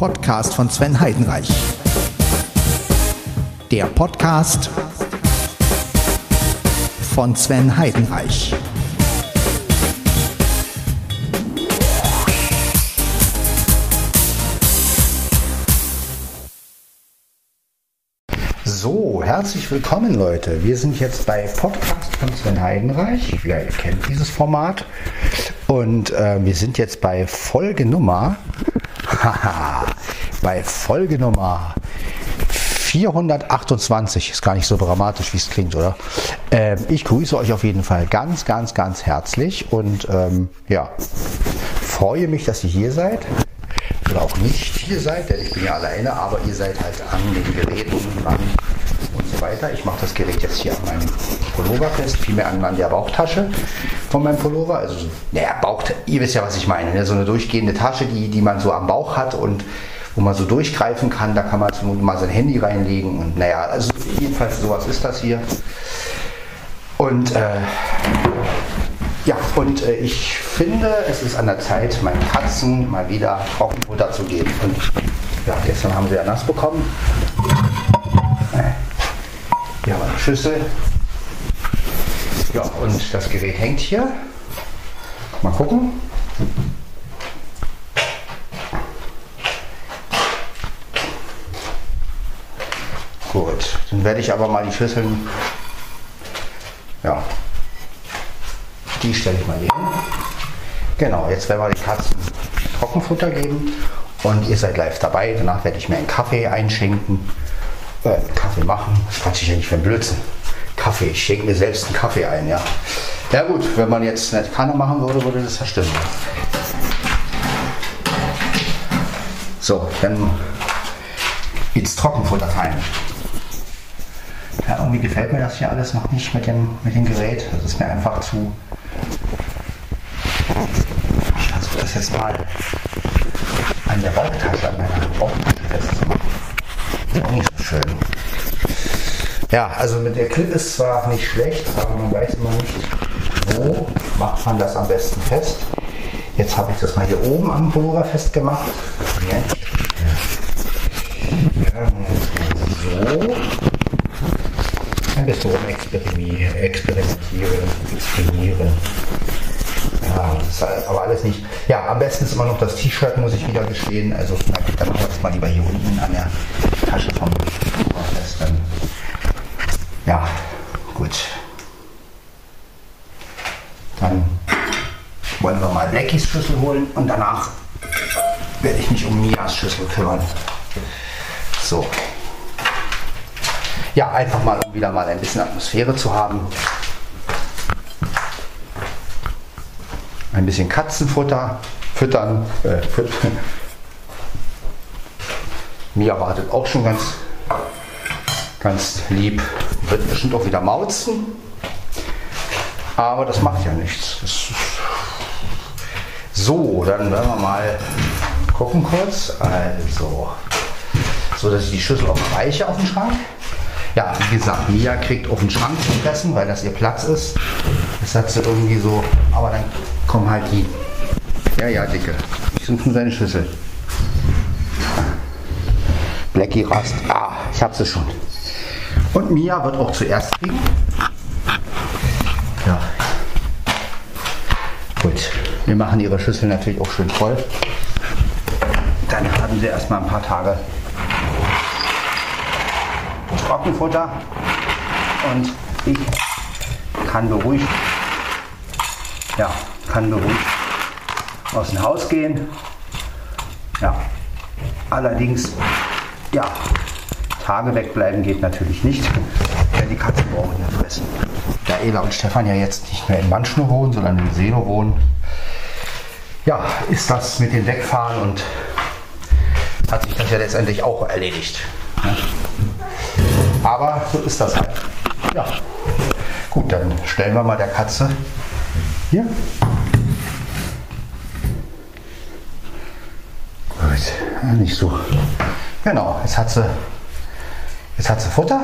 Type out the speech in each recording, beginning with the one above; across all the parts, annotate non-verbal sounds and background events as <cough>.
Podcast von Sven Heidenreich. Der Podcast von Sven Heidenreich. So, herzlich willkommen Leute. Wir sind jetzt bei Podcast von Sven Heidenreich. Ja, ihr kennt dieses Format. Und äh, wir sind jetzt bei Folge Nummer, <laughs> bei Folge Nummer 428. Ist gar nicht so dramatisch, wie es klingt, oder? Ähm, ich grüße euch auf jeden Fall ganz, ganz, ganz herzlich und ähm, ja, freue mich, dass ihr hier seid oder auch nicht hier seid, denn ich bin ja alleine, aber ihr seid halt an den Geräten dran weiter. Ich mache das Gerät jetzt hier an meinem Pullover fest, vielmehr an, an der Bauchtasche von meinem Pullover. Also, naja, Bauch, ihr wisst ja, was ich meine. Ne? So eine durchgehende Tasche, die, die man so am Bauch hat und wo man so durchgreifen kann. Da kann man zum mal sein Handy reinlegen und naja, also jedenfalls sowas ist das hier. Und äh, ja, und äh, ich finde, es ist an der Zeit, meinen Katzen mal wieder Trockenfutter zu geben. Und ja, gestern haben sie ja nass bekommen. Hier haben wir eine Schüssel. Ja, und das Gerät hängt hier. Mal gucken. Gut, dann werde ich aber mal die Schüsseln, ja, die stelle ich mal hier hin. Genau, jetzt werden wir den Katzen Trockenfutter geben und ihr seid live dabei. Danach werde ich mir einen Kaffee einschenken, äh, Kaffee machen. Was quatsch ich ja nicht für Blödsinn. Kaffee, ich schenke mir selbst einen Kaffee ein, ja. Ja gut, wenn man jetzt eine Kanne machen würde, würde das ja stimmen. So, dann ins Trockenfutter-Time. Ja, irgendwie gefällt mir das hier alles noch nicht mit dem, mit dem Gerät. Das ist mir einfach zu. Ich versuche das jetzt mal an der Bauchtasche, an meiner Bauchtasche festzumachen. Nicht so schön. Ja, also mit der Clip ist zwar nicht schlecht, aber man weiß immer nicht, wo macht man das am besten fest. Jetzt habe ich das mal hier oben am Pullover festgemacht. Ja. So ein bisschen rumexperimentieren, experimentieren, experimentieren. Ja, das ist aber alles nicht. Ja, am besten ist immer noch das T-Shirt, muss ich wieder gestehen. Also dann machen wir das mal lieber hier unten an der Tasche vom fest. Dann, ja, gut. Dann wollen wir mal Blackies Schlüssel holen und danach werde ich mich um Mias Schlüssel kümmern. So. Ja, einfach mal, um wieder mal ein bisschen Atmosphäre zu haben. Ein bisschen Katzenfutter füttern. Äh, füttern. <laughs> Mia wartet auch schon ganz, ganz lieb. Wird bestimmt auch wieder mauzen. Aber das macht ja nichts. So, dann werden wir mal gucken kurz. Also, so dass ich die Schüssel auch reiche auf den Schrank. Ja, wie gesagt, Mia kriegt auf den Schrank zu fressen, weil das ihr Platz ist. Das hat sie irgendwie so, aber dann kommen halt die. Ja, ja, Dicke. Ich suche nur seine Schüssel. Blackie rast. Ah, ich hab sie schon. Und Mia wird auch zuerst kriegen. Ja. Gut. Wir machen ihre Schüssel natürlich auch schön voll. Dann haben sie erstmal ein paar Tage Trockenfutter und ich kann beruhigt, ja, kann beruhigt aus dem Haus gehen. Ja, allerdings, ja, Tage wegbleiben geht natürlich nicht, denn die Katzen brauchen ja fressen. Da Ela und Stefan ja jetzt nicht mehr in Manschnow wohnen, sondern in Seno wohnen, ja, ist das mit dem Wegfahren und hat sich das ja letztendlich auch erledigt. Ne? Aber so ist das halt. Ja. Gut, dann stellen wir mal der Katze hier. Gut, nicht so. Genau, jetzt hat sie, jetzt hat sie Futter.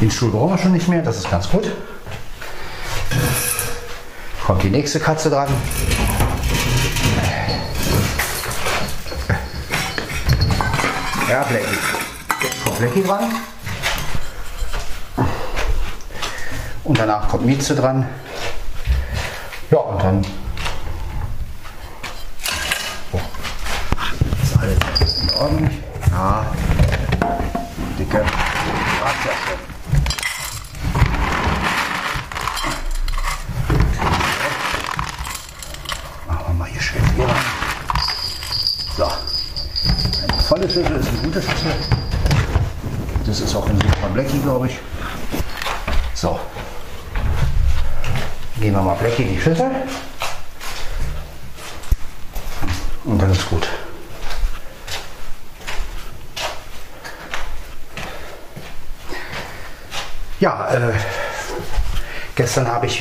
Den Stuhl brauchen wir schon nicht mehr, das ist ganz gut. Kommt die nächste Katze dran. Ja, Blackie. Jetzt kommt Blackie dran. Und danach kommt Mieze dran. Ja, und dann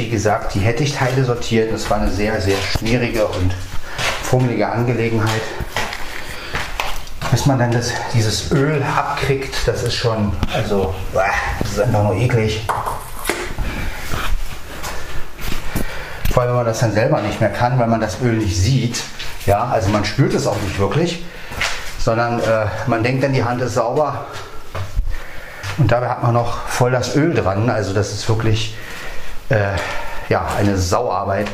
gesagt, die Hettich-Teile sortiert. Das war eine sehr, sehr schwierige und fummelige Angelegenheit. Bis man dann das, dieses Öl abkriegt, das ist schon, also, das ist einfach nur eklig. Vor allem, wenn man das dann selber nicht mehr kann, weil man das Öl nicht sieht. Ja, also man spürt es auch nicht wirklich, sondern äh, man denkt dann, die Hand ist sauber, und dabei hat man noch voll das Öl dran. Also das ist wirklich äh, ja, eine Sauarbeit.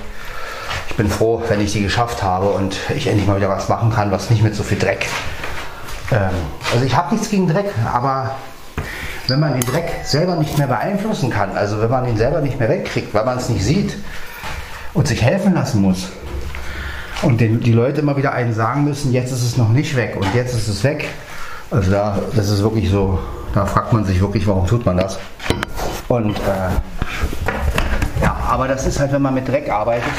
Ich bin froh, wenn ich sie geschafft habe und ich endlich mal wieder was machen kann, was nicht mit so viel Dreck. Ähm, also ich habe nichts gegen Dreck, aber wenn man den Dreck selber nicht mehr beeinflussen kann, also wenn man ihn selber nicht mehr wegkriegt, weil man es nicht sieht und sich helfen lassen muss und den, die Leute immer wieder einen sagen müssen, jetzt ist es noch nicht weg und jetzt ist es weg. Also da, das ist wirklich so, da fragt man sich wirklich, warum tut man das? Und äh, aber das ist halt, wenn man mit Dreck arbeitet.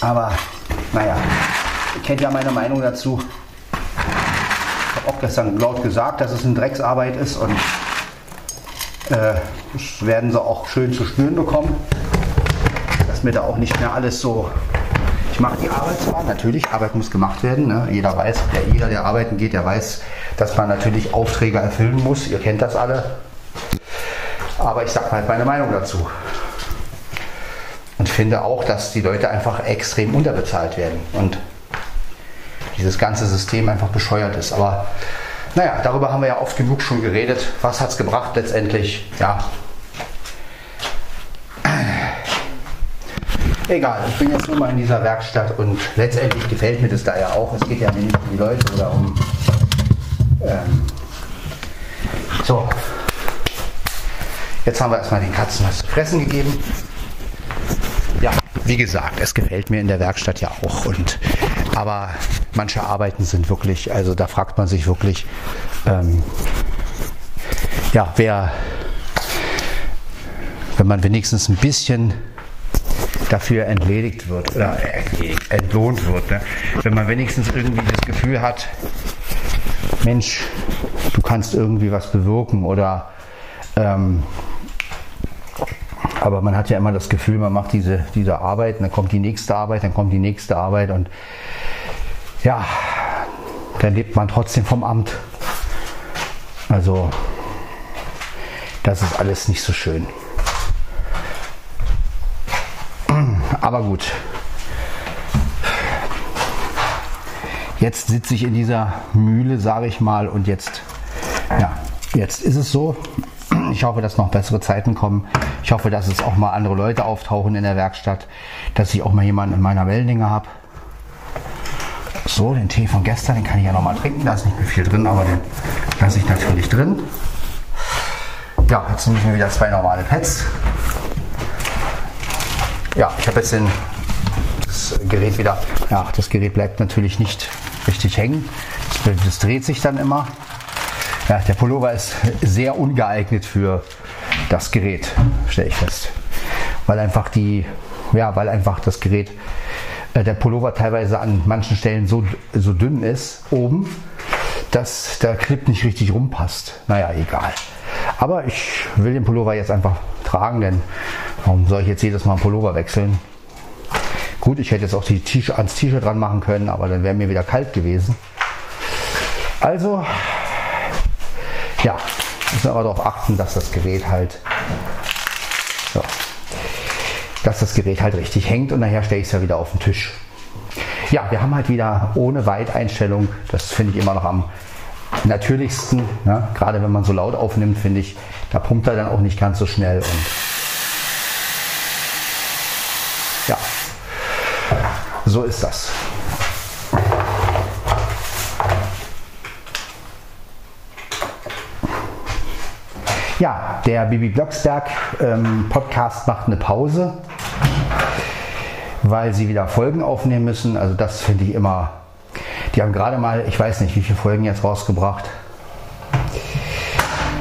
Aber naja, ihr kennt ja meine Meinung dazu. Ich habe auch gestern laut gesagt, dass es eine Drecksarbeit ist und äh, das werden sie auch schön zu spüren bekommen, dass mir da auch nicht mehr alles so ich mache die Arbeit zwar, natürlich, Arbeit muss gemacht werden. Ne? Jeder weiß, der, jeder, der arbeiten geht, der weiß, dass man natürlich Aufträge erfüllen muss. Ihr kennt das alle. Aber ich sage halt meine Meinung dazu. Und finde auch, dass die Leute einfach extrem unterbezahlt werden. Und dieses ganze System einfach bescheuert ist. Aber naja, darüber haben wir ja oft genug schon geredet. Was hat es gebracht letztendlich? Ja, Egal, ich bin jetzt nur mal in dieser Werkstatt und letztendlich gefällt mir das da ja auch. Es geht ja nicht um die Leute oder um. Ähm, so. Jetzt haben wir erstmal den Katzen was zu fressen gegeben. Ja, wie gesagt, es gefällt mir in der Werkstatt ja auch. Und, aber manche Arbeiten sind wirklich, also da fragt man sich wirklich, ähm, ja, wer, wenn man wenigstens ein bisschen dafür entledigt wird oder entlohnt wird. Ne? Wenn man wenigstens irgendwie das Gefühl hat, Mensch, du kannst irgendwie was bewirken oder ähm, aber man hat ja immer das Gefühl, man macht diese, diese Arbeit, dann kommt die nächste Arbeit, dann kommt die nächste Arbeit und ja, dann lebt man trotzdem vom Amt. Also das ist alles nicht so schön. <clears throat> Aber gut. Jetzt sitze ich in dieser Mühle, sage ich mal, und jetzt, ja, jetzt ist es so. Ich hoffe, dass noch bessere Zeiten kommen. Ich hoffe, dass es auch mal andere Leute auftauchen in der Werkstatt, dass ich auch mal jemanden in meiner Wellenlänge habe. So, den Tee von gestern, den kann ich ja noch mal trinken. Da ist nicht mehr viel drin, aber den lasse ich natürlich drin. Ja, jetzt nehme ich mir wieder zwei normale Pads. Ja, ich habe jetzt den, das Gerät wieder. Ja, das Gerät bleibt natürlich nicht richtig hängen. Das, das dreht sich dann immer. Ja, der Pullover ist sehr ungeeignet für das Gerät, stelle ich fest. Weil einfach die, ja, weil einfach das Gerät, äh, der Pullover teilweise an manchen Stellen so, so dünn ist, oben, dass der Clip nicht richtig rumpasst. Naja, egal. Aber ich will den Pullover jetzt einfach tragen, denn warum soll ich jetzt jedes Mal einen Pullover wechseln? Gut, ich hätte jetzt auch die ans T-Shirt dran machen können, aber dann wäre mir wieder kalt gewesen. Also, ja, müssen aber darauf achten, dass das Gerät halt, so, dass das Gerät halt richtig hängt und nachher stelle ich es ja wieder auf den Tisch. ja, wir haben halt wieder ohne Weiteinstellung, das finde ich immer noch am natürlichsten, ne? gerade wenn man so laut aufnimmt, finde ich, da pumpt er dann auch nicht ganz so schnell und ja, so ist das. Ja, der Bibi Blocksberg ähm, Podcast macht eine Pause, weil sie wieder Folgen aufnehmen müssen. Also das finde ich immer. Die haben gerade mal, ich weiß nicht, wie viele Folgen jetzt rausgebracht.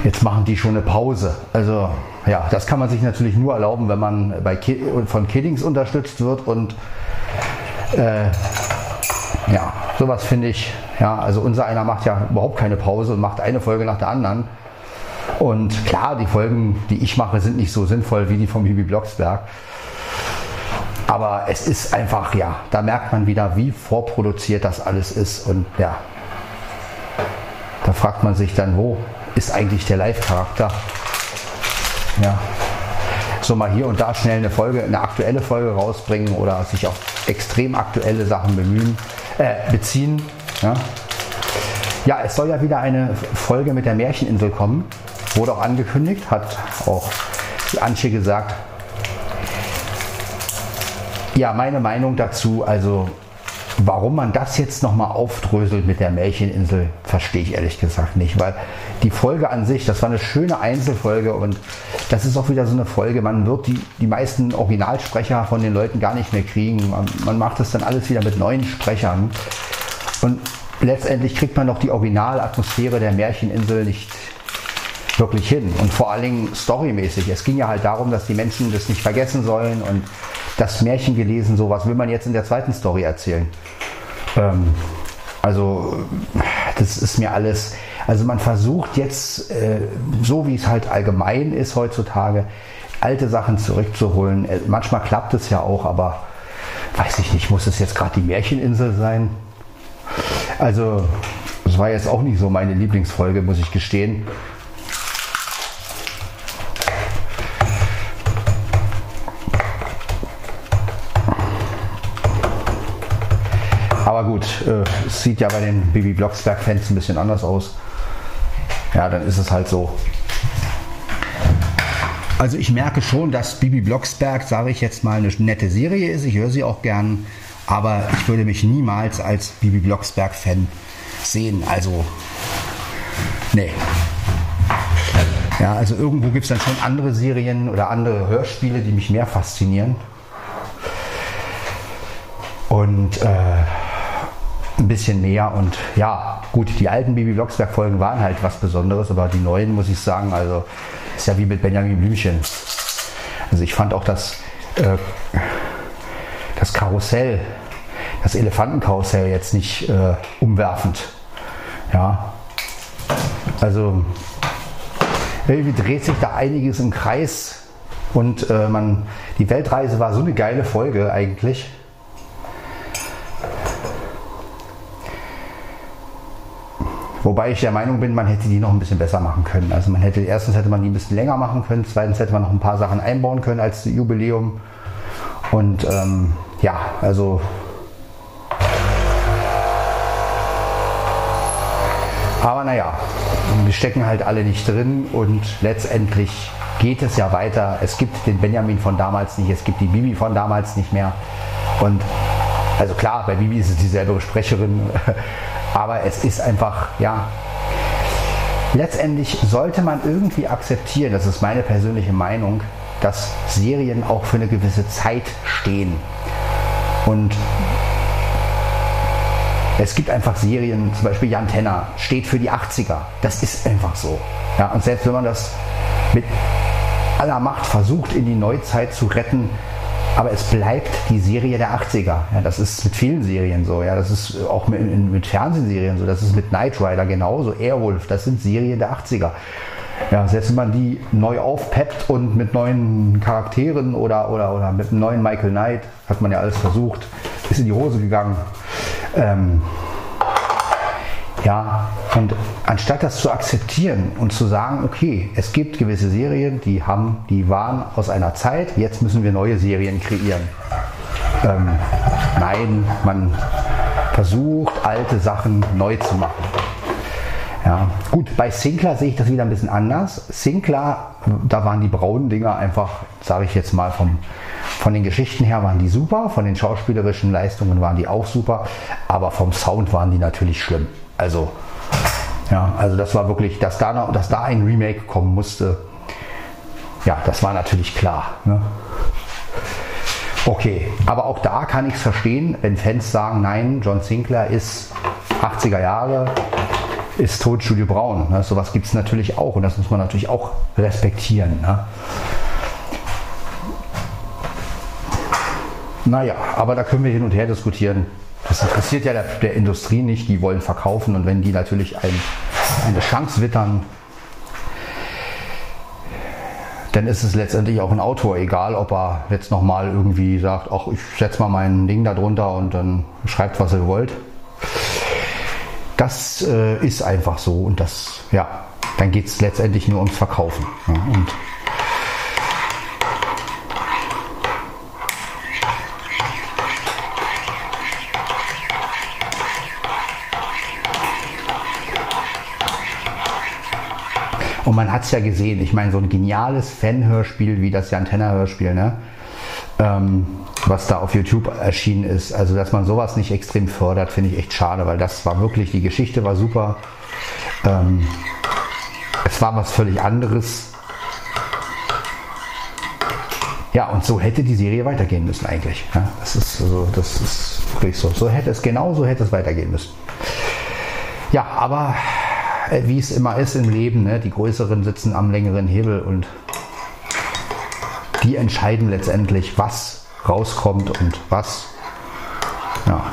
Jetzt machen die schon eine Pause. Also ja, das kann man sich natürlich nur erlauben, wenn man bei Ki von Kiddings unterstützt wird und äh, ja, sowas finde ich. Ja, also unser einer macht ja überhaupt keine Pause und macht eine Folge nach der anderen. Und klar, die Folgen, die ich mache, sind nicht so sinnvoll wie die von Bibi Blocksberg. Aber es ist einfach, ja, da merkt man wieder, wie vorproduziert das alles ist. Und ja, da fragt man sich dann, wo ist eigentlich der Live-Charakter? Ja, so mal hier und da schnell eine Folge, eine aktuelle Folge rausbringen oder sich auf extrem aktuelle Sachen bemühen, äh, beziehen. Ja. ja, es soll ja wieder eine Folge mit der Märcheninsel kommen. Wurde auch angekündigt, hat auch Antje gesagt. Ja, meine Meinung dazu, also warum man das jetzt nochmal aufdröselt mit der Märcheninsel, verstehe ich ehrlich gesagt nicht, weil die Folge an sich, das war eine schöne Einzelfolge und das ist auch wieder so eine Folge, man wird die, die meisten Originalsprecher von den Leuten gar nicht mehr kriegen. Man, man macht das dann alles wieder mit neuen Sprechern und letztendlich kriegt man doch die Originalatmosphäre der Märcheninsel nicht wirklich hin. Und vor allen Dingen storymäßig. Es ging ja halt darum, dass die Menschen das nicht vergessen sollen und das Märchen gelesen, so was will man jetzt in der zweiten Story erzählen. Ähm, also das ist mir alles, also man versucht jetzt, äh, so wie es halt allgemein ist heutzutage, alte Sachen zurückzuholen. Äh, manchmal klappt es ja auch, aber weiß ich nicht, muss es jetzt gerade die Märcheninsel sein? Also, das war jetzt auch nicht so meine Lieblingsfolge, muss ich gestehen. Aber gut, äh, es sieht ja bei den Baby Blocksberg-Fans ein bisschen anders aus. Ja, dann ist es halt so. Also ich merke schon, dass Bibi Blocksberg, sage ich jetzt mal, eine nette Serie ist. Ich höre sie auch gern, aber ich würde mich niemals als Bibi Blocksberg-Fan sehen. Also, nee. Ja, also irgendwo gibt es dann schon andere Serien oder andere Hörspiele, die mich mehr faszinieren. Und äh, ein bisschen mehr. Und ja, gut, die alten Bibi Blocksberg-Folgen waren halt was Besonderes, aber die neuen, muss ich sagen, also ist ja wie mit Benjamin Blümchen. Also ich fand auch das, äh, das Karussell, das Elefantenkarussell jetzt nicht äh, umwerfend. Ja, also irgendwie dreht sich da einiges im Kreis und äh, man, die Weltreise war so eine geile Folge eigentlich. Wobei ich der Meinung bin, man hätte die noch ein bisschen besser machen können. Also man hätte, erstens hätte man die ein bisschen länger machen können, zweitens hätte man noch ein paar Sachen einbauen können als Jubiläum. Und ähm, ja, also Aber naja, wir stecken halt alle nicht drin und letztendlich geht es ja weiter. Es gibt den Benjamin von damals nicht, es gibt die Bibi von damals nicht mehr. Und also klar, bei Bibi ist es dieselbe Sprecherin, aber es ist einfach, ja, letztendlich sollte man irgendwie akzeptieren, das ist meine persönliche Meinung, dass Serien auch für eine gewisse Zeit stehen. Und es gibt einfach Serien, zum Beispiel Jan Tenner steht für die 80er. Das ist einfach so. Ja, und selbst wenn man das mit aller Macht versucht, in die Neuzeit zu retten, aber es bleibt die Serie der 80er. Ja, das ist mit vielen Serien so. Ja, das ist auch mit, mit Fernsehserien so. Das ist mit Knight Rider genauso. Airwolf, das sind Serien der 80er. Ja, selbst wenn man die neu aufpeppt und mit neuen Charakteren oder, oder, oder mit einem neuen Michael Knight, hat man ja alles versucht, ist in die Hose gegangen. Ähm, ja, und anstatt das zu akzeptieren und zu sagen, okay, es gibt gewisse Serien, die haben, die waren aus einer Zeit, jetzt müssen wir neue Serien kreieren. Ähm, nein, man versucht, alte Sachen neu zu machen. Ja, gut, bei Sinclair sehe ich das wieder ein bisschen anders. Sinclair, da waren die braunen Dinger einfach, sage ich jetzt mal, vom, von den Geschichten her waren die super, von den schauspielerischen Leistungen waren die auch super, aber vom Sound waren die natürlich schlimm. Also, ja, also das war wirklich, dass da, noch, dass da ein Remake kommen musste, ja, das war natürlich klar. Ne? Okay, aber auch da kann ich es verstehen, wenn Fans sagen, nein, John Sinclair ist 80er Jahre, ist tot Studio Braun. Ne? Sowas gibt es natürlich auch und das muss man natürlich auch respektieren. Ne? Naja, aber da können wir hin und her diskutieren. Das interessiert ja der, der Industrie nicht, die wollen verkaufen und wenn die natürlich ein, eine Chance wittern, dann ist es letztendlich auch ein Autor, egal ob er jetzt nochmal irgendwie sagt, ach, ich setze mal mein Ding da drunter und dann schreibt, was ihr wollt. Das äh, ist einfach so und das, ja, dann geht es letztendlich nur ums Verkaufen. Ja, und Und man hat es ja gesehen, ich meine, so ein geniales Fan-Hörspiel wie das Jantenna-Hörspiel, ne? Ähm, was da auf YouTube erschienen ist. Also, dass man sowas nicht extrem fördert, finde ich echt schade, weil das war wirklich, die Geschichte war super. Ähm, es war was völlig anderes. Ja, und so hätte die Serie weitergehen müssen eigentlich. Ja, das ist also, das ist wirklich so. So hätte es genau so hätte es weitergehen müssen. Ja, aber wie es immer ist im Leben, ne? die Größeren sitzen am längeren Hebel und die entscheiden letztendlich, was rauskommt und was. Ja.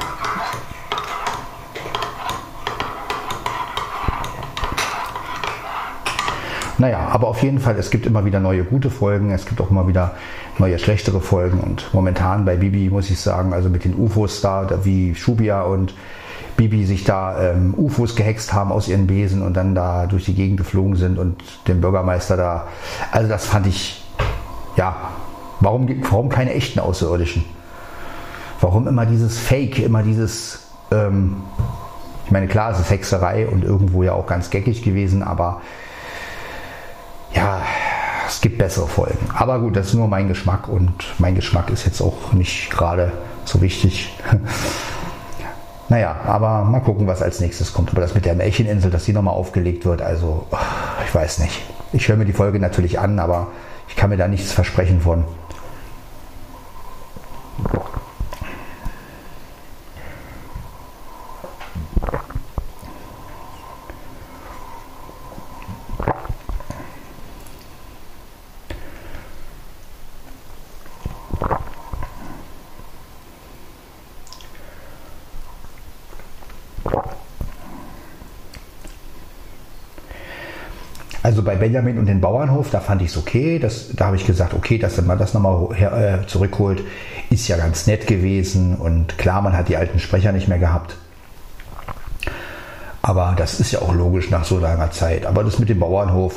Naja, aber auf jeden Fall, es gibt immer wieder neue gute Folgen, es gibt auch immer wieder neue schlechtere Folgen und momentan bei Bibi muss ich sagen, also mit den UFOs da, wie Shubia und Bibi sich da ähm, UFOs gehext haben aus ihren Besen und dann da durch die Gegend geflogen sind und den Bürgermeister da. Also das fand ich, ja, warum, warum keine echten Außerirdischen? Warum immer dieses Fake, immer dieses, ähm, ich meine, klar, es ist Hexerei und irgendwo ja auch ganz geckig gewesen, aber ja, es gibt bessere Folgen. Aber gut, das ist nur mein Geschmack und mein Geschmack ist jetzt auch nicht gerade so wichtig. <laughs> Naja, aber mal gucken, was als nächstes kommt. Aber das mit der Märcheninsel, dass die nochmal aufgelegt wird, also ich weiß nicht. Ich höre mir die Folge natürlich an, aber ich kann mir da nichts versprechen von. Benjamin und den Bauernhof, da fand ich es okay. Das, da habe ich gesagt, okay, dass man das nochmal äh, zurückholt, ist ja ganz nett gewesen. Und klar, man hat die alten Sprecher nicht mehr gehabt. Aber das ist ja auch logisch nach so langer Zeit. Aber das mit dem Bauernhof,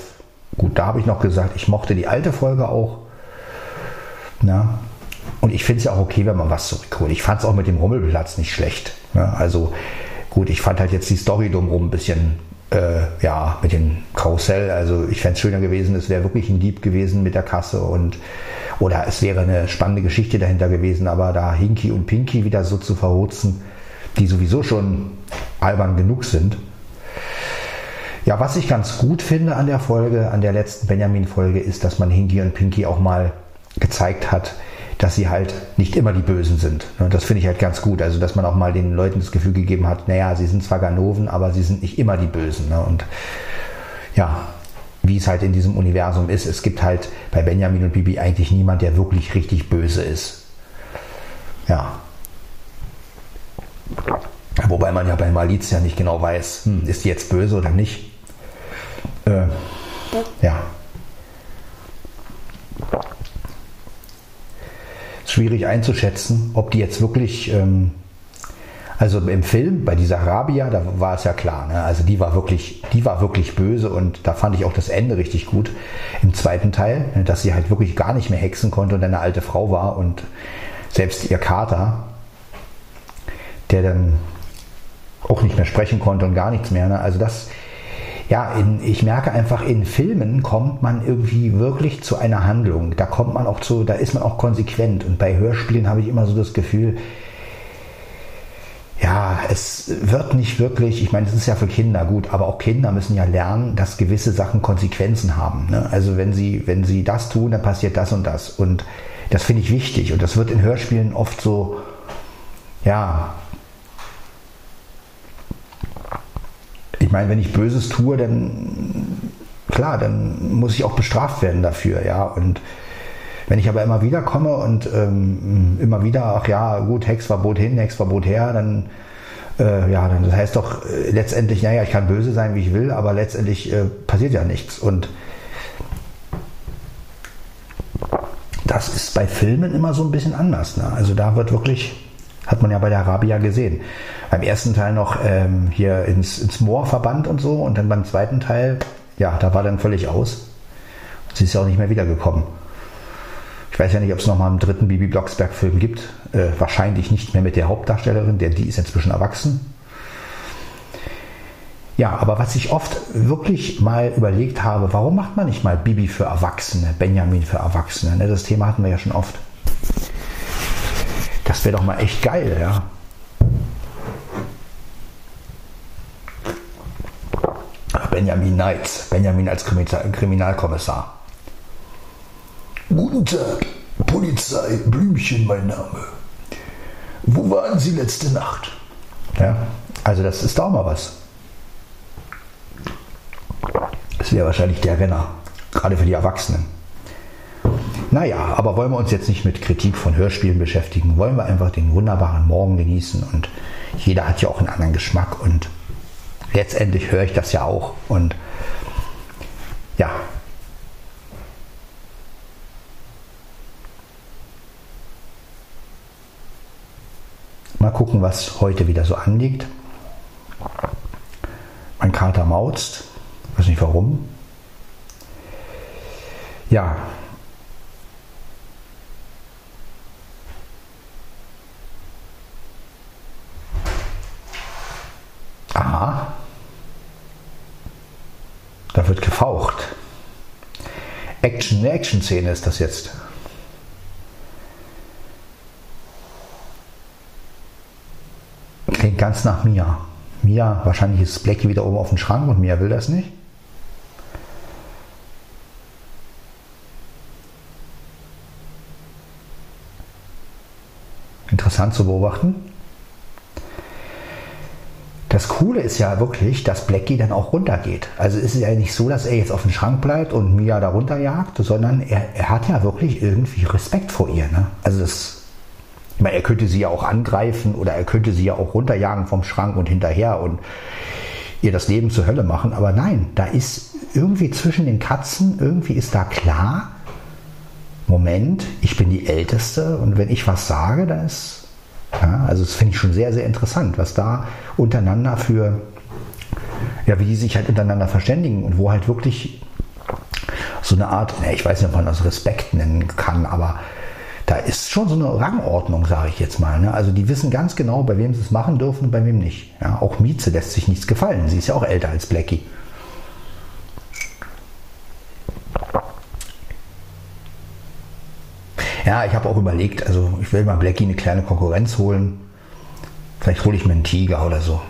gut, da habe ich noch gesagt, ich mochte die alte Folge auch. Na? Und ich finde es ja auch okay, wenn man was zurückholt. Ich fand es auch mit dem Rummelplatz nicht schlecht. Na? Also gut, ich fand halt jetzt die Story drumherum ein bisschen äh, ja, mit dem Karussell. Also ich fände es schöner gewesen, es wäre wirklich ein Dieb gewesen mit der Kasse und oder es wäre eine spannende Geschichte dahinter gewesen, aber da Hinky und Pinky wieder so zu verhutzen, die sowieso schon albern genug sind. Ja, was ich ganz gut finde an der Folge, an der letzten Benjamin-Folge, ist, dass man Hinky und Pinky auch mal gezeigt hat, dass sie halt nicht immer die Bösen sind. Und das finde ich halt ganz gut. Also, dass man auch mal den Leuten das Gefühl gegeben hat, naja, sie sind zwar Ganoven, aber sie sind nicht immer die Bösen. Ne? Und ja, wie es halt in diesem Universum ist, es gibt halt bei Benjamin und Bibi eigentlich niemand, der wirklich richtig böse ist. Ja. Wobei man ja bei Malizia nicht genau weiß, hm, ist die jetzt böse oder nicht. Äh, ja. Schwierig einzuschätzen, ob die jetzt wirklich, ähm, also im Film bei dieser Rabia, da war es ja klar, ne? also die war wirklich, die war wirklich böse und da fand ich auch das Ende richtig gut im zweiten Teil, ne? dass sie halt wirklich gar nicht mehr hexen konnte und eine alte Frau war und selbst ihr Kater, der dann auch nicht mehr sprechen konnte und gar nichts mehr. Ne? Also das, ja, in, ich merke einfach, in Filmen kommt man irgendwie wirklich zu einer Handlung. Da kommt man auch zu, da ist man auch konsequent. Und bei Hörspielen habe ich immer so das Gefühl, ja, es wird nicht wirklich, ich meine, es ist ja für Kinder gut, aber auch Kinder müssen ja lernen, dass gewisse Sachen Konsequenzen haben. Ne? Also wenn sie, wenn sie das tun, dann passiert das und das. Und das finde ich wichtig. Und das wird in Hörspielen oft so, ja, ich meine, wenn ich Böses tue, dann klar, dann muss ich auch bestraft werden dafür, ja. Und wenn ich aber immer wieder komme und ähm, immer wieder, ach ja, gut, Hexverbot hin, Hexverbot her, dann äh, ja, dann das heißt doch äh, letztendlich, naja, ich kann böse sein, wie ich will, aber letztendlich äh, passiert ja nichts. Und das ist bei Filmen immer so ein bisschen anders. Ne? Also da wird wirklich, hat man ja bei der Arabia gesehen. Beim ersten Teil noch ähm, hier ins, ins Moor verbannt und so und dann beim zweiten Teil, ja, da war dann völlig aus. Sie ist ja auch nicht mehr wiedergekommen. Ich weiß ja nicht, ob es nochmal einen dritten Bibi Blocksberg-Film gibt. Äh, wahrscheinlich nicht mehr mit der Hauptdarstellerin, denn die ist inzwischen erwachsen. Ja, aber was ich oft wirklich mal überlegt habe, warum macht man nicht mal Bibi für Erwachsene, Benjamin für Erwachsene? Ne, das Thema hatten wir ja schon oft. Das wäre doch mal echt geil, ja. Benjamin Neitz, Benjamin als Kriminalkommissar. Guten Tag, Polizei, Blümchen mein Name. Wo waren Sie letzte Nacht? Ja, also das ist auch mal was. Das wäre wahrscheinlich der Renner, gerade für die Erwachsenen. Naja, aber wollen wir uns jetzt nicht mit Kritik von Hörspielen beschäftigen, wollen wir einfach den wunderbaren Morgen genießen und jeder hat ja auch einen anderen Geschmack und letztendlich höre ich das ja auch und ja, Mal gucken, was heute wieder so anliegt. Mein Kater mauzt. Weiß nicht warum. Ja. Wird gefaucht. Action, eine Action-Szene ist das jetzt. Klingt ganz nach Mia. Mia, wahrscheinlich ist Blackie wieder oben auf dem Schrank und Mia will das nicht. Interessant zu beobachten. Das Coole ist ja wirklich, dass Blackie dann auch runtergeht. Also es ist ja nicht so, dass er jetzt auf dem Schrank bleibt und Mia da runterjagt, sondern er, er hat ja wirklich irgendwie Respekt vor ihr. Ne? Also das ich meine, er könnte sie ja auch angreifen oder er könnte sie ja auch runterjagen vom Schrank und hinterher und ihr das Leben zur Hölle machen. Aber nein, da ist irgendwie zwischen den Katzen, irgendwie ist da klar, Moment, ich bin die Älteste und wenn ich was sage, da ist, ja, also das finde ich schon sehr, sehr interessant, was da untereinander für, ja, wie die sich halt untereinander verständigen und wo halt wirklich so eine Art, ich weiß nicht, ob man das Respekt nennen kann, aber da ist schon so eine Rangordnung, sage ich jetzt mal. Ne? Also die wissen ganz genau, bei wem sie es machen dürfen und bei wem nicht. Ja, auch Mieze lässt sich nichts gefallen. Sie ist ja auch älter als Blackie. Ja, ich habe auch überlegt, also ich will mal Blackie eine kleine Konkurrenz holen. Vielleicht hole ich mir einen Tiger oder so.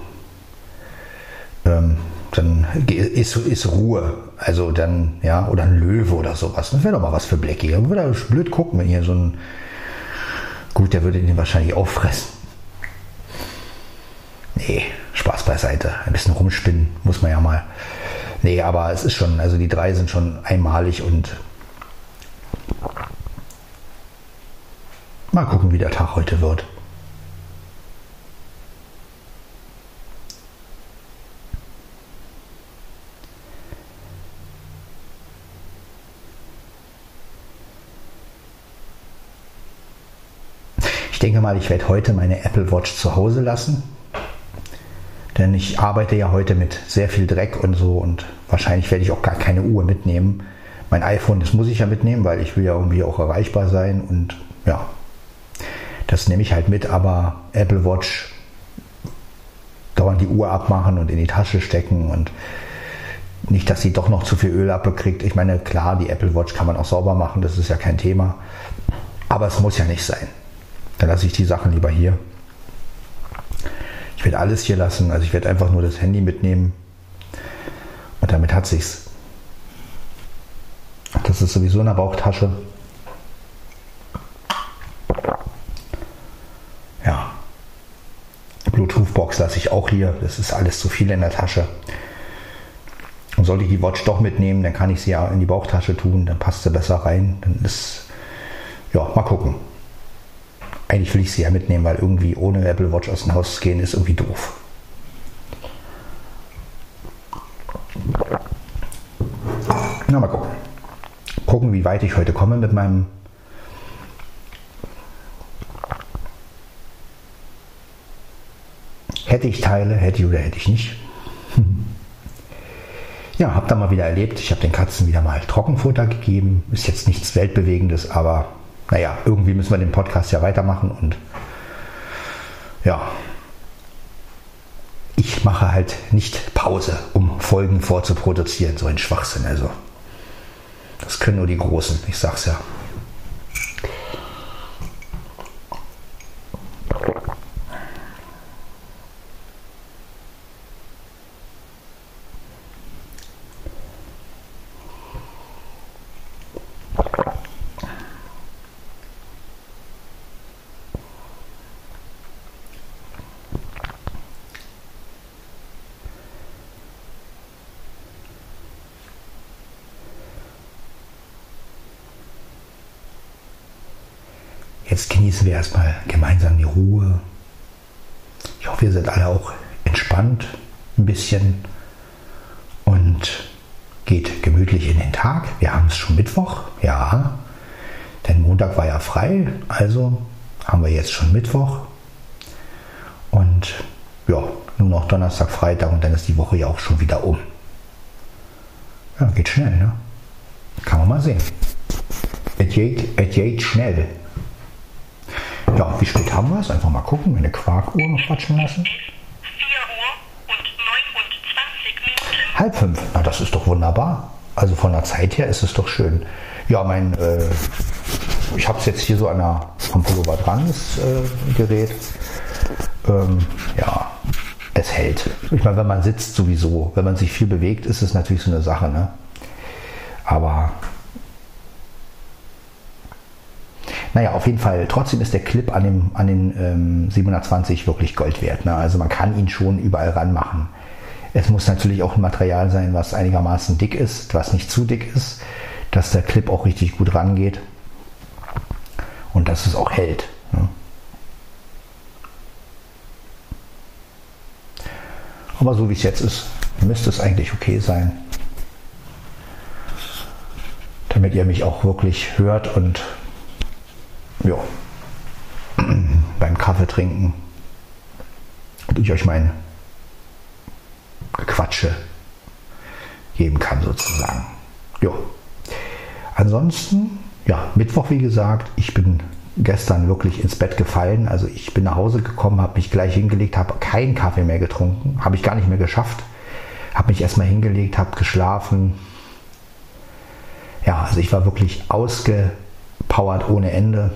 Ähm, dann ist, ist Ruhe. Also dann, ja, oder ein Löwe oder sowas. Das wäre doch mal was für Blackie. Da würde blöd gucken, wenn hier so ein. Gut, der würde den wahrscheinlich auffressen. Nee, Spaß beiseite. Ein bisschen rumspinnen muss man ja mal. Nee, aber es ist schon, also die drei sind schon einmalig und mal gucken, wie der Tag heute wird. Ich denke mal, ich werde heute meine Apple Watch zu Hause lassen. Denn ich arbeite ja heute mit sehr viel Dreck und so und wahrscheinlich werde ich auch gar keine Uhr mitnehmen. Mein iPhone, das muss ich ja mitnehmen, weil ich will ja irgendwie auch erreichbar sein und ja, das nehme ich halt mit, aber Apple Watch dauernd die Uhr abmachen und in die Tasche stecken und nicht, dass sie doch noch zu viel Öl abkriegt. Ich meine, klar, die Apple Watch kann man auch sauber machen, das ist ja kein Thema. Aber es muss ja nicht sein. Dann lasse ich die Sachen lieber hier. Ich werde alles hier lassen, also ich werde einfach nur das Handy mitnehmen. Und damit hat sich's. Das ist sowieso in der Bauchtasche. Bluetooth-Box lasse ich auch hier. Das ist alles zu viel in der Tasche. Und sollte ich die Watch doch mitnehmen, dann kann ich sie ja in die Bauchtasche tun, dann passt sie besser rein. Dann ist, ja, mal gucken. Eigentlich will ich sie ja mitnehmen, weil irgendwie ohne Apple Watch aus dem Haus zu gehen ist irgendwie doof. Na, mal gucken. Gucken, wie weit ich heute komme mit meinem Hätte ich Teile, hätte ich oder hätte ich nicht. Ja, habe da mal wieder erlebt. Ich habe den Katzen wieder mal Trockenfutter gegeben. Ist jetzt nichts Weltbewegendes, aber naja, irgendwie müssen wir den Podcast ja weitermachen und ja, ich mache halt nicht Pause, um Folgen vorzuproduzieren. So ein Schwachsinn. Also, das können nur die Großen, ich sag's ja. Jetzt genießen wir erstmal gemeinsam die Ruhe. Ich hoffe, ihr seid alle auch entspannt ein bisschen und geht gemütlich in den Tag. Wir haben es schon Mittwoch, ja, denn Montag war ja frei, also haben wir jetzt schon Mittwoch und ja, nur noch Donnerstag, Freitag und dann ist die Woche ja auch schon wieder um. Ja, geht schnell, ne? Kann man mal sehen. Es geht, es geht schnell. Ja, wie spät haben wir es? Einfach mal gucken, eine Quarkuhr noch quatschen lassen. 4 Uhr und 29 Minuten. Halb fünf, na das ist doch wunderbar. Also von der Zeit her ist es doch schön. Ja, mein, äh, ich habe es jetzt hier so an der, am Pullover dran, das äh, Gerät. Ähm, ja, es hält. Ich meine, wenn man sitzt sowieso, wenn man sich viel bewegt, ist es natürlich so eine Sache. Ne? Aber Naja, auf jeden Fall, trotzdem ist der Clip an, dem, an den ähm, 720 wirklich Gold wert. Ne? Also man kann ihn schon überall ranmachen. Es muss natürlich auch ein Material sein, was einigermaßen dick ist, was nicht zu dick ist, dass der Clip auch richtig gut rangeht und dass es auch hält. Ne? Aber so wie es jetzt ist, müsste es eigentlich okay sein. Damit ihr mich auch wirklich hört und ja, <clears throat> beim Kaffee trinken ich euch mein Quatsche geben kann sozusagen. Ja. Ansonsten, ja, Mittwoch wie gesagt, ich bin gestern wirklich ins Bett gefallen. Also ich bin nach Hause gekommen, habe mich gleich hingelegt, habe keinen Kaffee mehr getrunken, habe ich gar nicht mehr geschafft. Habe mich erstmal hingelegt, habe geschlafen. Ja, also ich war wirklich ausgepowert ohne Ende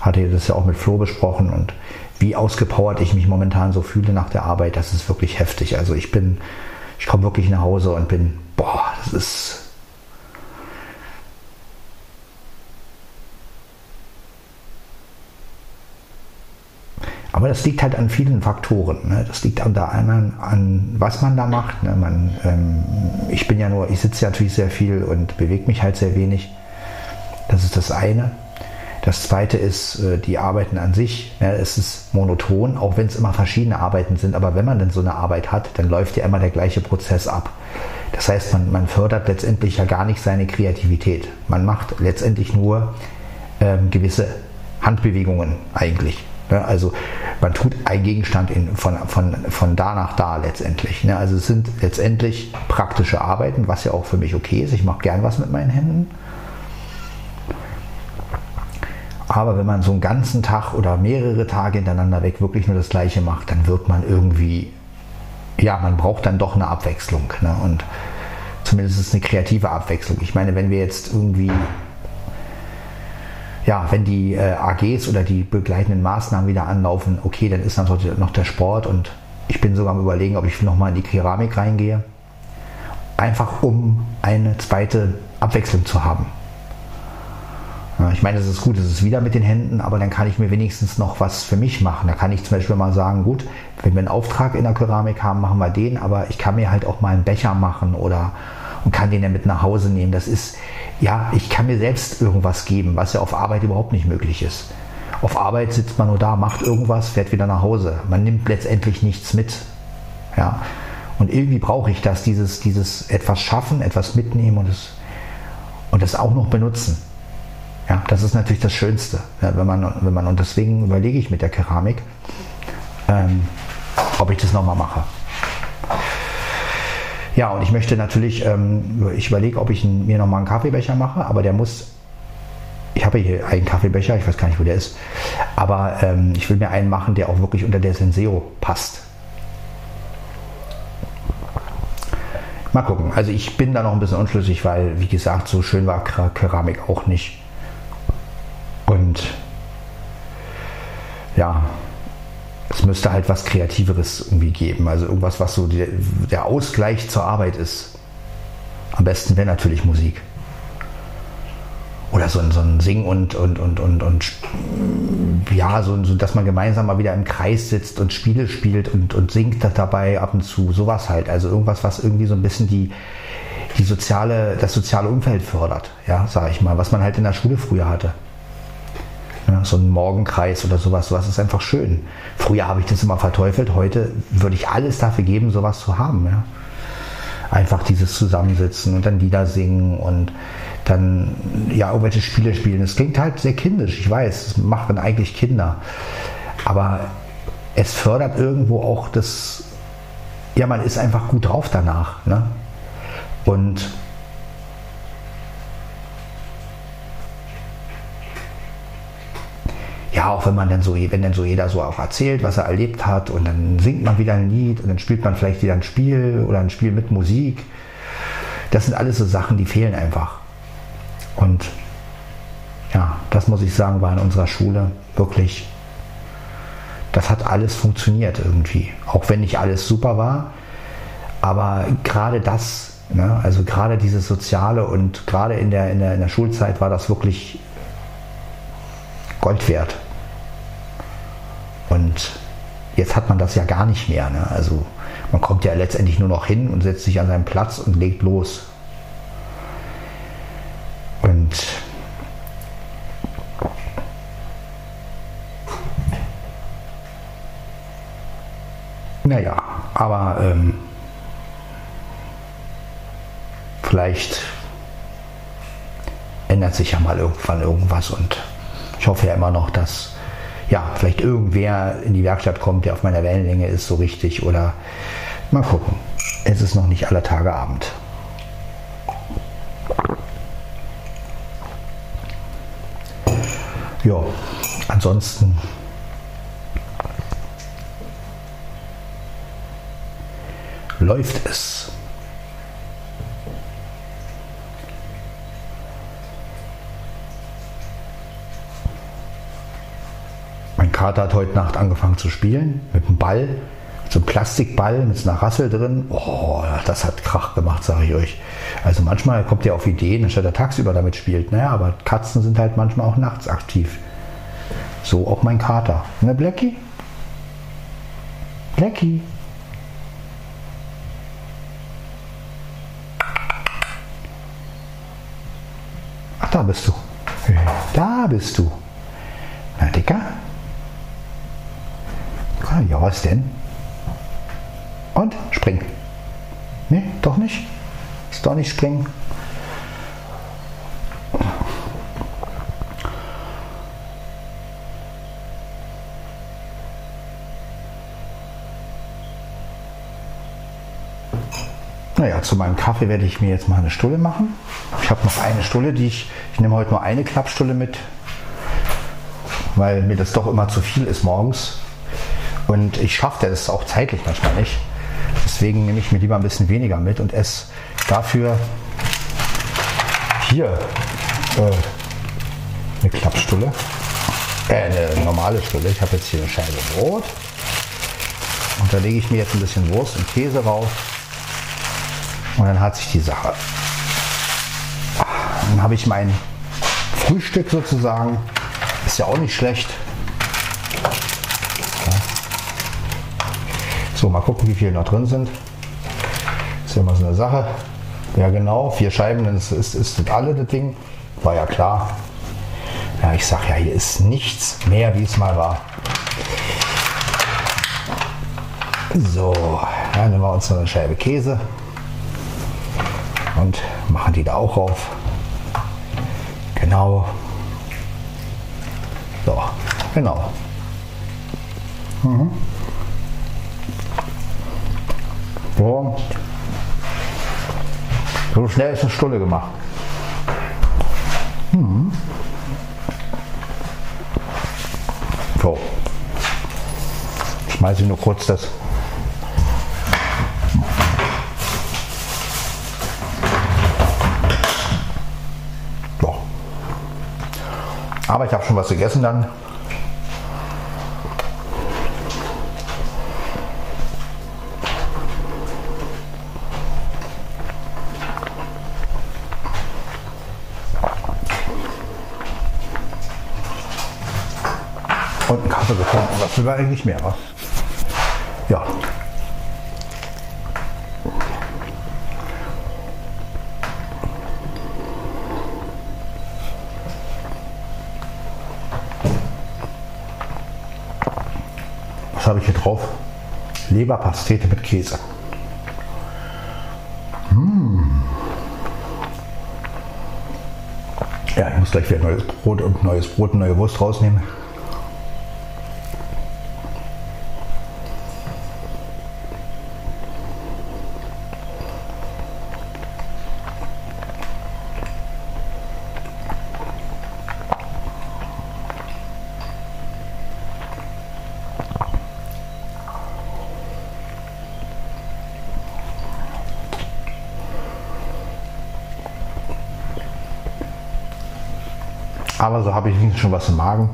hatte das ja auch mit Flo besprochen und wie ausgepowert ich mich momentan so fühle nach der Arbeit, das ist wirklich heftig. Also ich bin, ich komme wirklich nach Hause und bin, boah, das ist. Aber das liegt halt an vielen Faktoren. Ne? Das liegt unter anderem an, was man da macht. Ne? Man, ähm, ich bin ja nur, ich sitze ja natürlich sehr viel und bewege mich halt sehr wenig. Das ist das eine. Das zweite ist äh, die Arbeiten an sich. es ist monoton, auch wenn es immer verschiedene Arbeiten sind. Aber wenn man denn so eine Arbeit hat, dann läuft ja immer der gleiche Prozess ab. Das heißt, man, man fördert letztendlich ja gar nicht seine Kreativität. Man macht letztendlich nur ähm, gewisse Handbewegungen eigentlich. Ne? Also man tut einen Gegenstand in, von, von, von da nach da letztendlich. Ne? Also es sind letztendlich praktische Arbeiten, was ja auch für mich okay ist. Ich mache gern was mit meinen Händen. Aber wenn man so einen ganzen Tag oder mehrere Tage hintereinander weg wirklich nur das Gleiche macht, dann wird man irgendwie ja, man braucht dann doch eine Abwechslung. Ne? Und zumindest ist es eine kreative Abwechslung. Ich meine, wenn wir jetzt irgendwie, ja, wenn die äh, AGs oder die begleitenden Maßnahmen wieder anlaufen, okay, dann ist natürlich noch der Sport und ich bin sogar am überlegen, ob ich nochmal in die Keramik reingehe. Einfach um eine zweite Abwechslung zu haben. Ich meine, es ist gut, es ist wieder mit den Händen, aber dann kann ich mir wenigstens noch was für mich machen. Da kann ich zum Beispiel mal sagen, gut, wenn wir einen Auftrag in der Keramik haben, machen wir den, aber ich kann mir halt auch mal einen Becher machen oder und kann den dann mit nach Hause nehmen. Das ist, ja, ich kann mir selbst irgendwas geben, was ja auf Arbeit überhaupt nicht möglich ist. Auf Arbeit sitzt man nur da, macht irgendwas, fährt wieder nach Hause. Man nimmt letztendlich nichts mit. Ja. Und irgendwie brauche ich das, dieses, dieses etwas schaffen, etwas mitnehmen und es, und das auch noch benutzen. Ja, das ist natürlich das Schönste, wenn man, wenn man, und deswegen überlege ich mit der Keramik, ähm, ob ich das nochmal mache. Ja, und ich möchte natürlich, ähm, ich überlege, ob ich mir nochmal einen Kaffeebecher mache, aber der muss, ich habe hier einen Kaffeebecher, ich weiß gar nicht, wo der ist, aber ähm, ich will mir einen machen, der auch wirklich unter der Senseo passt. Mal gucken. Also ich bin da noch ein bisschen unschlüssig, weil, wie gesagt, so schön war Keramik auch nicht. Und ja, es müsste halt was Kreativeres irgendwie geben. Also irgendwas, was so der, der Ausgleich zur Arbeit ist. Am besten wäre natürlich Musik. Oder so ein, so ein Sing und, und, und, und, und ja, so, so, dass man gemeinsam mal wieder im Kreis sitzt und Spiele spielt und, und singt dabei ab und zu. Sowas halt. Also irgendwas, was irgendwie so ein bisschen die, die soziale, das soziale Umfeld fördert, ja, sage ich mal, was man halt in der Schule früher hatte. Ja, so ein Morgenkreis oder sowas, sowas ist einfach schön. Früher habe ich das immer verteufelt, heute würde ich alles dafür geben, sowas zu haben. Ja. Einfach dieses Zusammensitzen und dann Lieder singen und dann ja irgendwelche Spiele spielen. Es klingt halt sehr kindisch, ich weiß, das machen eigentlich Kinder. Aber es fördert irgendwo auch das, ja, man ist einfach gut drauf danach. Ne? Und ja, auch wenn man dann so, wenn dann so jeder so auch erzählt, was er erlebt hat und dann singt man wieder ein Lied und dann spielt man vielleicht wieder ein Spiel oder ein Spiel mit Musik. Das sind alles so Sachen, die fehlen einfach. Und ja, das muss ich sagen, war in unserer Schule wirklich, das hat alles funktioniert irgendwie. Auch wenn nicht alles super war, aber gerade das, ne, also gerade dieses Soziale und gerade in der, in, der, in der Schulzeit war das wirklich Gold wert. Und jetzt hat man das ja gar nicht mehr. Ne? Also man kommt ja letztendlich nur noch hin und setzt sich an seinen Platz und legt los. Und naja, aber ähm, vielleicht ändert sich ja mal irgendwann irgendwas und ich hoffe ja immer noch, dass ja, vielleicht irgendwer in die Werkstatt kommt, der auf meiner Wellenlänge ist, so richtig. Oder mal gucken. Es ist noch nicht aller Tage Abend. Ja, ansonsten läuft es. Kater hat heute Nacht angefangen zu spielen mit einem Ball, so einem Plastikball mit einer Rassel drin. Oh, das hat Krach gemacht, sage ich euch. Also manchmal kommt ihr auf Ideen, anstatt er tagsüber damit spielt. Naja, aber Katzen sind halt manchmal auch nachts aktiv. So auch mein Kater. Ne, Blackie? Blackie? Ach, da bist du. Da bist du. Na, Dicker? Was denn? Und? Spring. Nee, doch nicht? Ist doch nicht springen. Naja, zu meinem Kaffee werde ich mir jetzt mal eine Stulle machen. Ich habe noch eine Stulle, die ich, ich nehme heute nur eine Klappstulle mit, weil mir das doch immer zu viel ist morgens. Und ich schaffe das auch zeitlich manchmal nicht. Deswegen nehme ich mir lieber ein bisschen weniger mit und esse dafür hier äh, eine Klappstulle. Äh, eine normale Stulle. Ich habe jetzt hier eine Scheibe Brot. Und da lege ich mir jetzt ein bisschen Wurst und Käse rauf. Und dann hat sich die Sache. Dann habe ich mein Frühstück sozusagen. Ist ja auch nicht schlecht. So, mal gucken, wie viele noch drin sind. Ist ja mal so eine Sache. Ja, genau, vier Scheiben, dann ist, ist, das alle das Ding. War ja klar. Ja, ich sag ja, hier ist nichts mehr, wie es mal war. So, dann nehmen wir uns eine Scheibe Käse und machen die da auch rauf. Genau. So, genau. Mhm. So. so schnell ist eine Stulle gemacht. Mhm. So. Schmeiße ich nur kurz das. Aber ich habe schon was gegessen dann. Man eigentlich mehr? Was? Ja. Was habe ich hier drauf? Leberpastete mit Käse. Mmh. Ja, ich muss gleich wieder neues Brot und neues Brot neue Wurst rausnehmen. Habe ich schon was im Magen.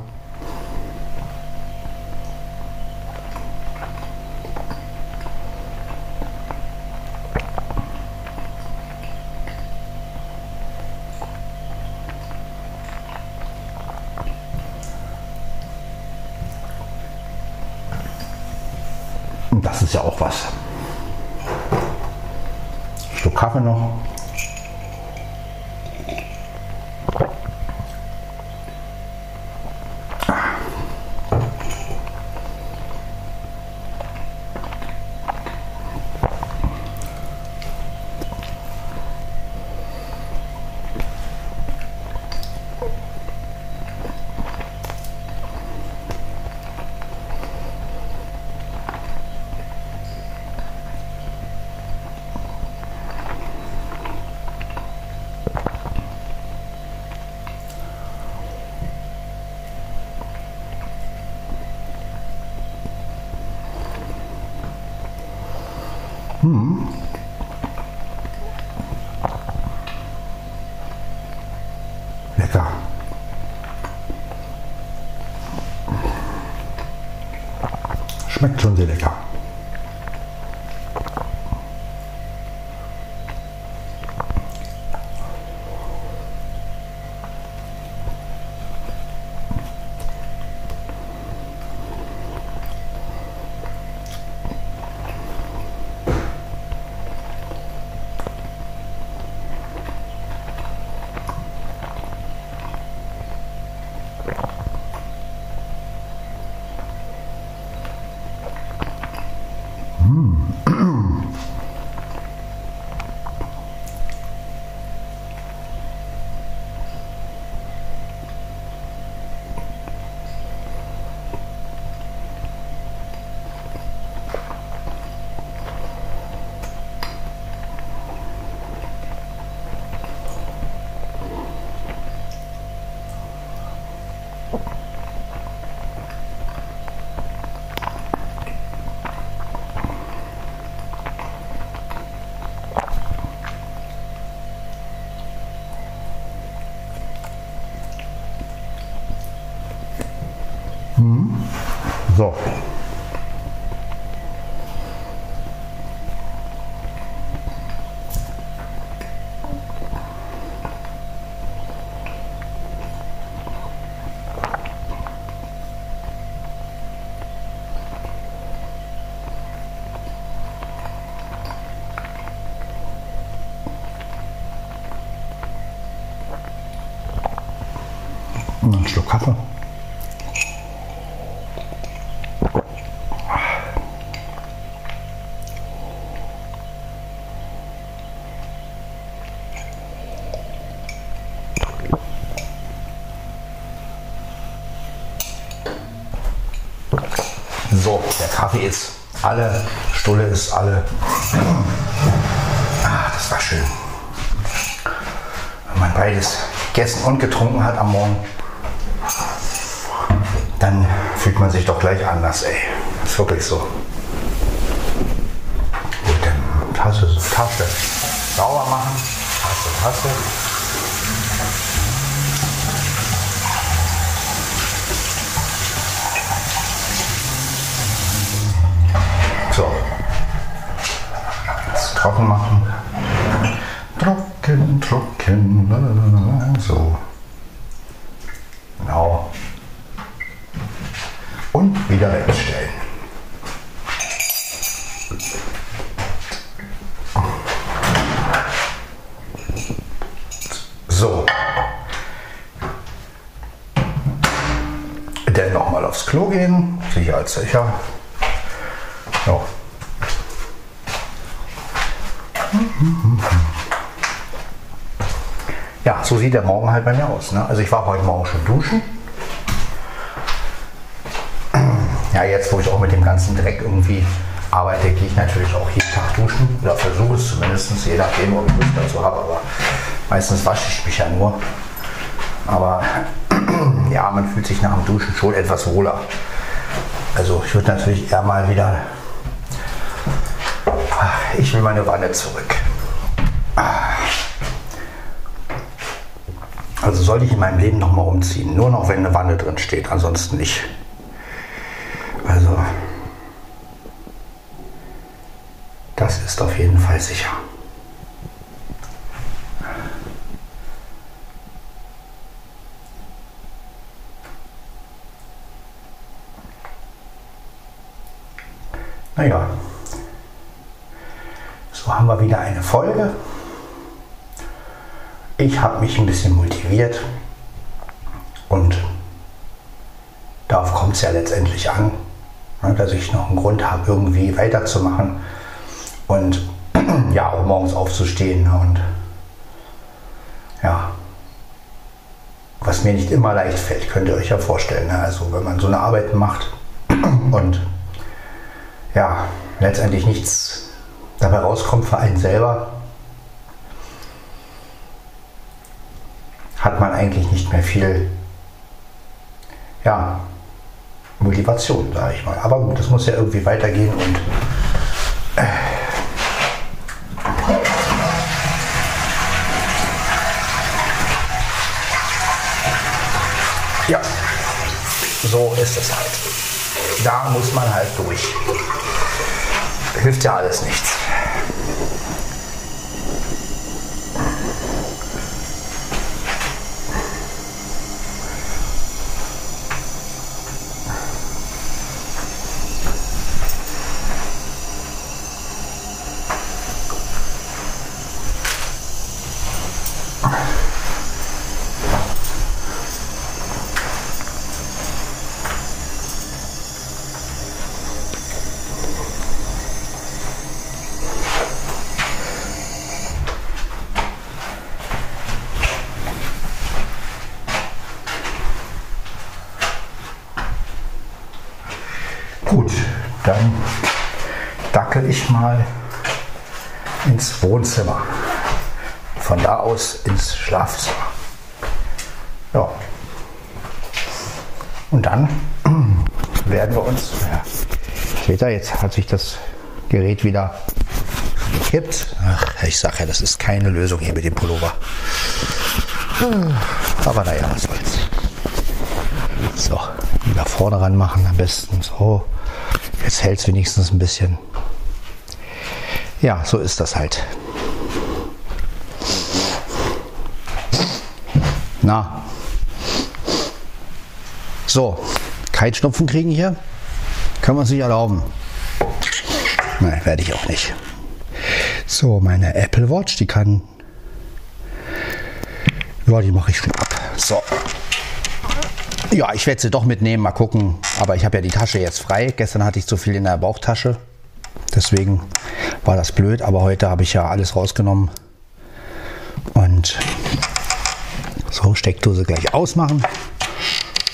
Hm. Lecker. Schmeckt schon sehr lecker. So. Alle. Ah, das war schön. Wenn man beides gegessen und getrunken hat am Morgen, dann fühlt man sich doch gleich anders, ey. Das ist wirklich so. Gut, dann Tasse, Tasche sauber machen. Tasse, Tasse. So. Jetzt trocken machen. Trocken, trocken. lalalala. So. Genau. Und wieder wegstellen. So. Dann nochmal aufs Klo gehen, sicherheitssicher. Ja. Ja, so sieht der Morgen halt bei mir aus. Ne? Also ich war heute Morgen schon duschen. Ja, jetzt wo ich auch mit dem ganzen Dreck irgendwie arbeite, gehe ich natürlich auch jeden Tag duschen. Oder versuche es zumindest, je nachdem, ob ich Lust dazu habe. Aber meistens wasche ich mich ja nur. Aber ja, man fühlt sich nach dem Duschen schon etwas wohler. Also ich würde natürlich eher mal wieder. Ich will meine Wanne zurück. Also sollte ich in meinem Leben noch mal umziehen. Nur noch, wenn eine Wanne drin steht, ansonsten nicht. Also, das ist auf jeden Fall sicher. Naja, so haben wir wieder eine Folge. Ich habe mich ein bisschen motiviert und darauf kommt es ja letztendlich an, ne, dass ich noch einen Grund habe, irgendwie weiterzumachen und <clears throat> ja, auch morgens aufzustehen ne, und ja, was mir nicht immer leicht fällt, könnt ihr euch ja vorstellen. Ne? Also wenn man so eine Arbeit macht <clears throat> und ja, letztendlich nichts dabei rauskommt für einen selber, hat man eigentlich nicht mehr viel ja, Motivation, sage ich mal. Aber gut, das muss ja irgendwie weitergehen und äh, ja, so ist es halt. Da muss man halt durch. Hilft ja alles nichts. Gut, dann dackel ich mal ins Wohnzimmer. Von da aus ins Schlafzimmer. Ja. Und dann <clears throat> werden wir uns. Ja, seht ihr, jetzt hat sich das Gerät wieder gekippt. Ach, ich sage ja, das ist keine Lösung hier mit dem Pullover. <sighs> Aber naja, was soll's. So, lieber vorne ran machen am besten. So, jetzt hält es wenigstens ein bisschen. Ja, so ist das halt. Na. So, kein Schnupfen kriegen hier. Können wir uns nicht erlauben. Nein, werde ich auch nicht. So, meine Apple Watch, die kann. Ja, die mache ich schon ab. So. Ja, ich werde sie doch mitnehmen, mal gucken. Aber ich habe ja die Tasche jetzt frei. Gestern hatte ich zu viel in der Bauchtasche. Deswegen war das blöd. Aber heute habe ich ja alles rausgenommen. Und Steckdose gleich ausmachen.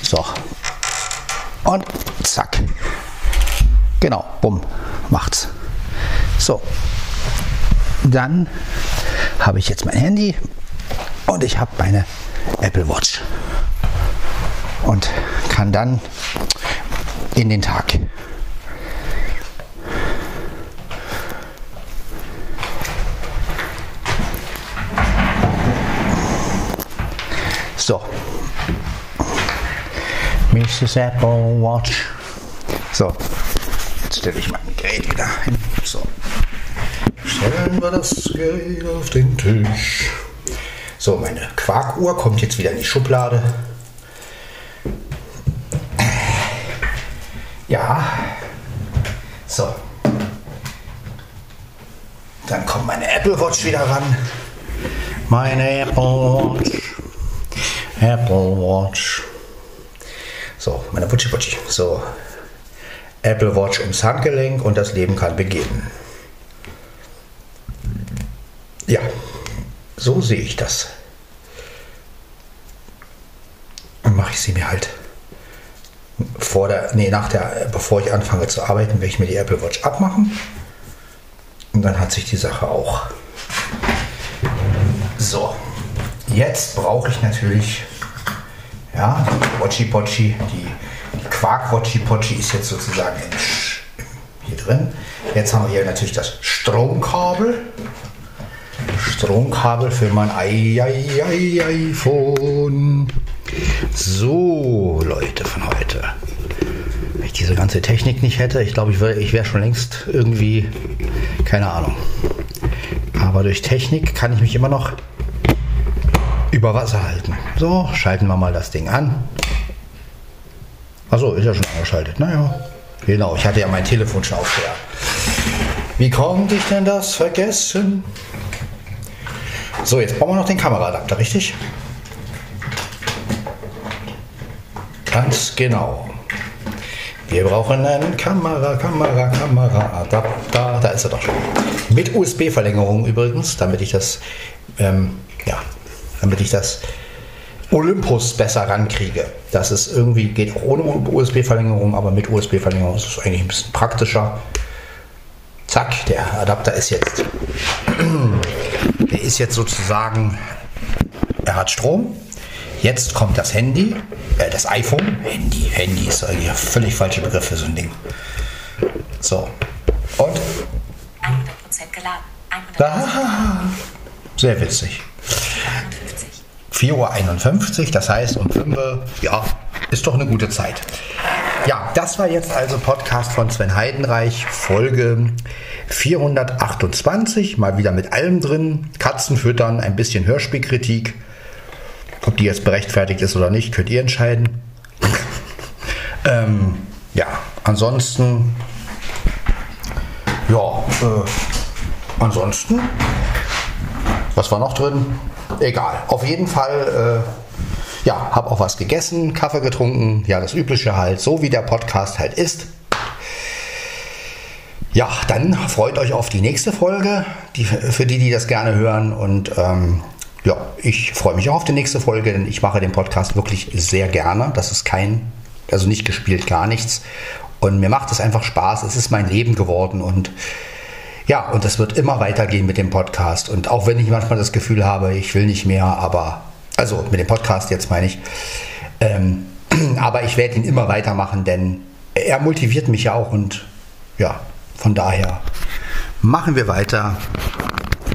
So. Und zack. Genau, bumm, macht's. So. Dann habe ich jetzt mein Handy und ich habe meine Apple Watch und kann dann in den Tag. So. Mrs. Apple Watch. So. Jetzt stelle ich mein Gerät wieder hin. So. Stellen wir das Gerät auf den Tisch. So, meine Quarkuhr kommt jetzt wieder in die Schublade. Ja. So. Dann kommt meine Apple Watch wieder ran. Meine Apple Watch. Apple Watch. So, meine Putschi Putschi. So. Apple Watch ums Handgelenk und das Leben kann beginnen. Ja, so sehe ich das. Dann mache ich sie mir halt vor der, nee, nach der, bevor ich anfange zu arbeiten, werde ich mir die Apple Watch abmachen. Und dann hat sich die Sache auch. So, jetzt brauche ich natürlich, ja, Watchi Pochi, die, Quark Watchi Pochi ist jetzt sozusagen hier drin. Jetzt haben wir hier natürlich das Stromkabel. Stromkabel für mein iPhone. So, Leute von heute. Wenn ich diese ganze Technik nicht hätte, ich glaube, ich wäre ich wär schon längst irgendwie, keine Ahnung. Aber durch Technik kann ich mich immer noch über Wasser halten. So, schalten wir mal das Ding an. Achso, ist ja schon angeschaltet. Naja, genau, ich hatte ja mein Telefon schon aufgehört. Wie konnte ich denn das vergessen? So, jetzt brauchen wir noch den Kameraadapter, richtig? Ganz genau. Wir brauchen einen Kamera, Kamera, Kamera, Adapter. Da ist er doch schon. Mit USB-Verlängerung übrigens, damit ich das, ähm, ja, damit ich das Olympus besser rankriege. Das ist irgendwie, geht auch ohne USB-Verlängerung, aber mit USB-Verlängerung ist es eigentlich ein bisschen praktischer. Zack, der Adapter ist jetzt, der ist jetzt sozusagen, er hat Strom, Jetzt kommt das Handy, äh, das iPhone. Handy, Handy ist eigentlich ein völlig falscher Begriff für so ein Ding. So. Und? 100% geladen. 100% ah, sehr witzig. 4.51 Uhr, das heißt um 5 Uhr, ja, ist doch eine gute Zeit. Ja, das war jetzt also Podcast von Sven Heidenreich, Folge 428, mal wieder mit allem drin. Katzen füttern, ein bisschen Hörspielkritik. Ob die jetzt berechtfertigt ist oder nicht, könnt ihr entscheiden. <laughs> ähm, ja, ansonsten, ja, äh, ansonsten, was war noch drin? Egal. Auf jeden Fall, äh, ja, habe auch was gegessen, Kaffee getrunken, ja, das Übliche halt, so wie der Podcast halt ist. Ja, dann freut euch auf die nächste Folge, die, für die, die das gerne hören. Und ähm, ja, ich freue mich auch auf die nächste Folge, denn ich mache den Podcast wirklich sehr gerne. Das ist kein, also nicht gespielt, gar nichts. Und mir macht es einfach Spaß. Es ist mein Leben geworden und ja, und es wird immer weitergehen mit dem Podcast. Und auch wenn ich manchmal das Gefühl habe, ich will nicht mehr, aber, also mit dem Podcast jetzt meine ich, ähm, <clears throat> aber ich werde ihn immer weitermachen, denn er motiviert mich ja auch und ja, von daher machen wir weiter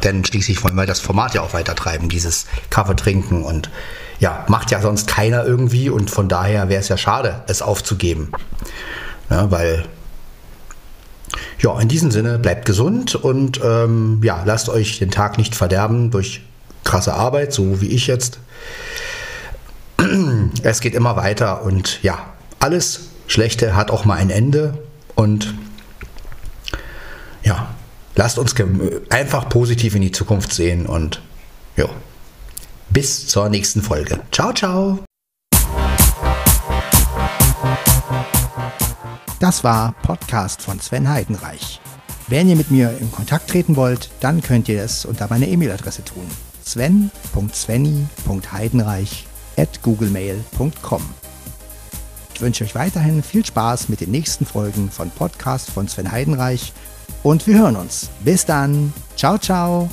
denn schließlich wollen wir das Format ja auch weiter treiben, dieses Kaffee trinken und ja, macht ja sonst keiner irgendwie und von daher wäre es ja schade, es aufzugeben. Ja, weil, ja, in diesem Sinne, bleibt gesund und ähm, ja, lasst euch den Tag nicht verderben durch krasse Arbeit, so wie ich jetzt. <clears throat> Es geht immer weiter und ja, alles Schlechte hat auch mal ein Ende und ja, lasst uns einfach positiv in die Zukunft sehen und ja, bis zur nächsten Folge. Ciao, ciao. Das war Podcast von Sven Heidenreich. Wenn ihr mit mir in Kontakt treten wollt, dann könnt ihr es unter meiner E-Mail-Adresse tun. sven.svenny.heidenreich at googlemail.com. Ich wünsche euch weiterhin viel Spaß mit den nächsten Folgen von Podcast von Sven Heidenreich und wir hören uns. Bis dann. Ciao, ciao.